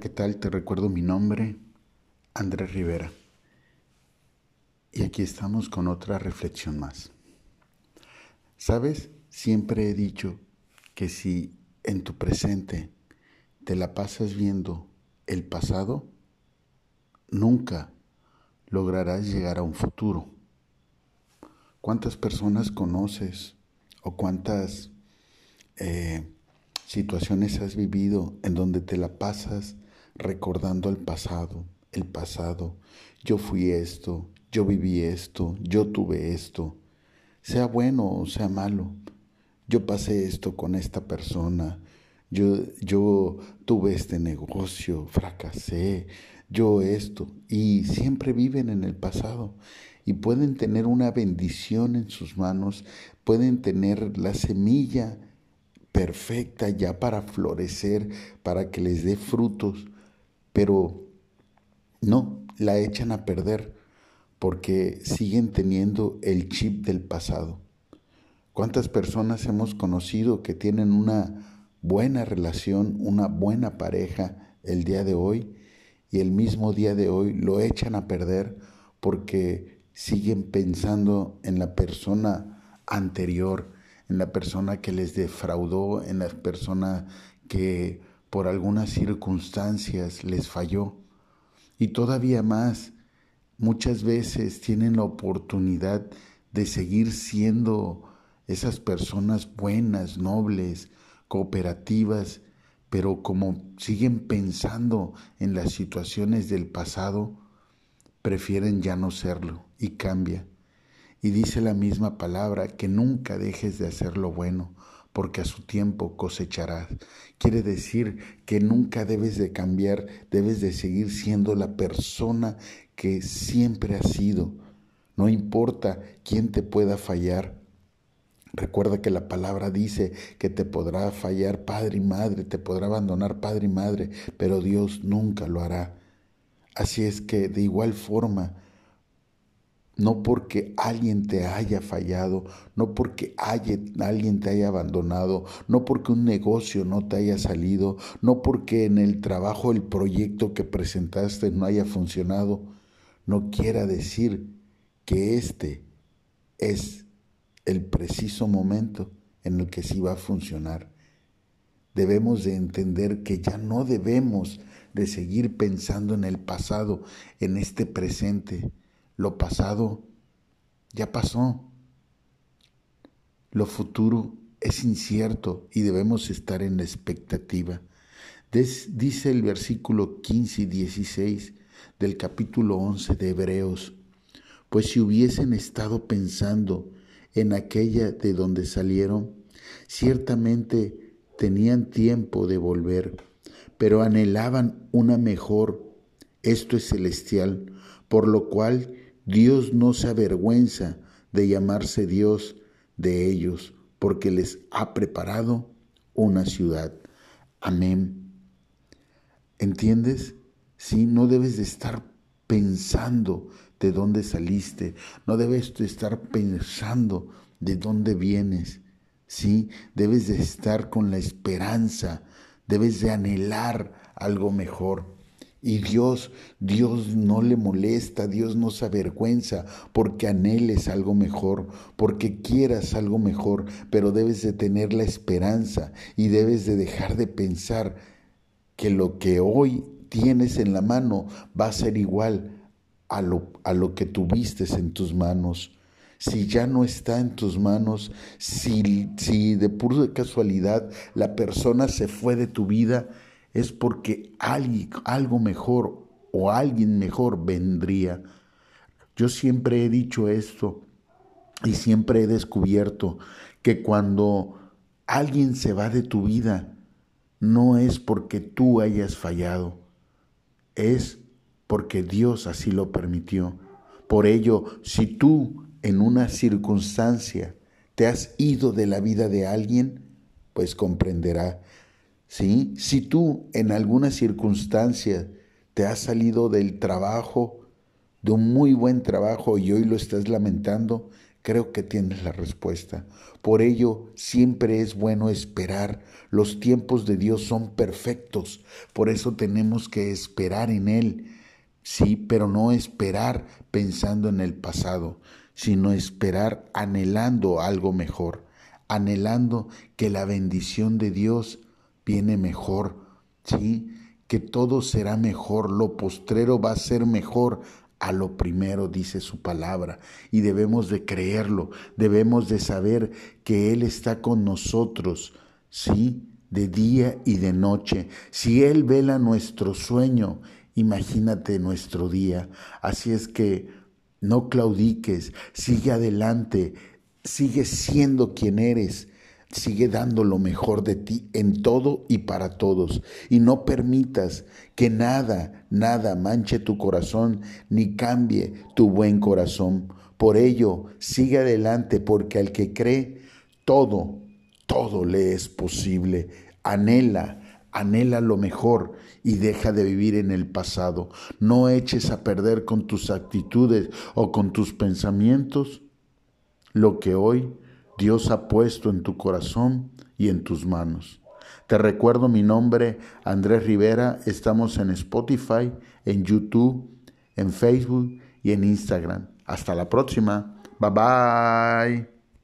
¿qué tal? Te recuerdo mi nombre, Andrés Rivera. Y aquí estamos con otra reflexión más. ¿Sabes? Siempre he dicho que si en tu presente te la pasas viendo el pasado, nunca lograrás llegar a un futuro. ¿Cuántas personas conoces o cuántas eh, situaciones has vivido en donde te la pasas recordando el pasado, el pasado? Yo fui esto, yo viví esto, yo tuve esto, sea bueno o sea malo. Yo pasé esto con esta persona, yo, yo tuve este negocio, fracasé, yo esto, y siempre viven en el pasado. Y pueden tener una bendición en sus manos, pueden tener la semilla perfecta ya para florecer, para que les dé frutos, pero no, la echan a perder porque siguen teniendo el chip del pasado. ¿Cuántas personas hemos conocido que tienen una buena relación, una buena pareja el día de hoy y el mismo día de hoy lo echan a perder porque siguen pensando en la persona anterior, en la persona que les defraudó, en la persona que por algunas circunstancias les falló. Y todavía más, muchas veces tienen la oportunidad de seguir siendo esas personas buenas, nobles, cooperativas, pero como siguen pensando en las situaciones del pasado, prefieren ya no serlo y cambia. Y dice la misma palabra que nunca dejes de hacer lo bueno, porque a su tiempo cosecharás. Quiere decir que nunca debes de cambiar, debes de seguir siendo la persona que siempre has sido. No importa quién te pueda fallar. Recuerda que la palabra dice que te podrá fallar padre y madre, te podrá abandonar padre y madre, pero Dios nunca lo hará. Así es que de igual forma, no porque alguien te haya fallado, no porque alguien te haya abandonado, no porque un negocio no te haya salido, no porque en el trabajo el proyecto que presentaste no haya funcionado, no quiera decir que este es el preciso momento en el que sí va a funcionar. Debemos de entender que ya no debemos de seguir pensando en el pasado, en este presente. Lo pasado ya pasó. Lo futuro es incierto y debemos estar en la expectativa. dice el versículo 15 y 16 del capítulo 11 de Hebreos, pues si hubiesen estado pensando en aquella de donde salieron, ciertamente tenían tiempo de volver pero anhelaban una mejor, esto es celestial, por lo cual Dios no se avergüenza de llamarse Dios de ellos, porque les ha preparado una ciudad. Amén. ¿Entiendes? Sí, no debes de estar pensando de dónde saliste, no debes de estar pensando de dónde vienes. Sí, debes de estar con la esperanza debes de anhelar algo mejor. Y Dios, Dios no le molesta, Dios no se avergüenza porque anheles algo mejor, porque quieras algo mejor, pero debes de tener la esperanza y debes de dejar de pensar que lo que hoy tienes en la mano va a ser igual a lo, a lo que tuviste en tus manos. Si ya no está en tus manos, si, si de pura casualidad la persona se fue de tu vida, es porque algo mejor o alguien mejor vendría. Yo siempre he dicho esto y siempre he descubierto que cuando alguien se va de tu vida, no es porque tú hayas fallado, es porque Dios así lo permitió. Por ello, si tú en una circunstancia te has ido de la vida de alguien, pues comprenderá. ¿Sí? Si tú en alguna circunstancia te has salido del trabajo, de un muy buen trabajo y hoy lo estás lamentando, creo que tienes la respuesta. Por ello, siempre es bueno esperar. Los tiempos de Dios son perfectos. Por eso tenemos que esperar en Él. Sí, pero no esperar pensando en el pasado, sino esperar anhelando algo mejor, anhelando que la bendición de Dios viene mejor, ¿sí? Que todo será mejor, lo postrero va a ser mejor a lo primero, dice su palabra, y debemos de creerlo, debemos de saber que Él está con nosotros, ¿sí? De día y de noche. Si Él vela nuestro sueño, imagínate nuestro día. Así es que no claudiques, sigue adelante, sigue siendo quien eres, sigue dando lo mejor de ti en todo y para todos. Y no permitas que nada, nada manche tu corazón ni cambie tu buen corazón. Por ello, sigue adelante porque al que cree, todo, todo le es posible. Anhela, anhela lo mejor y deja de vivir en el pasado. No eches a perder con tus actitudes o con tus pensamientos lo que hoy Dios ha puesto en tu corazón y en tus manos. Te recuerdo mi nombre, Andrés Rivera. Estamos en Spotify, en YouTube, en Facebook y en Instagram. Hasta la próxima. Bye bye.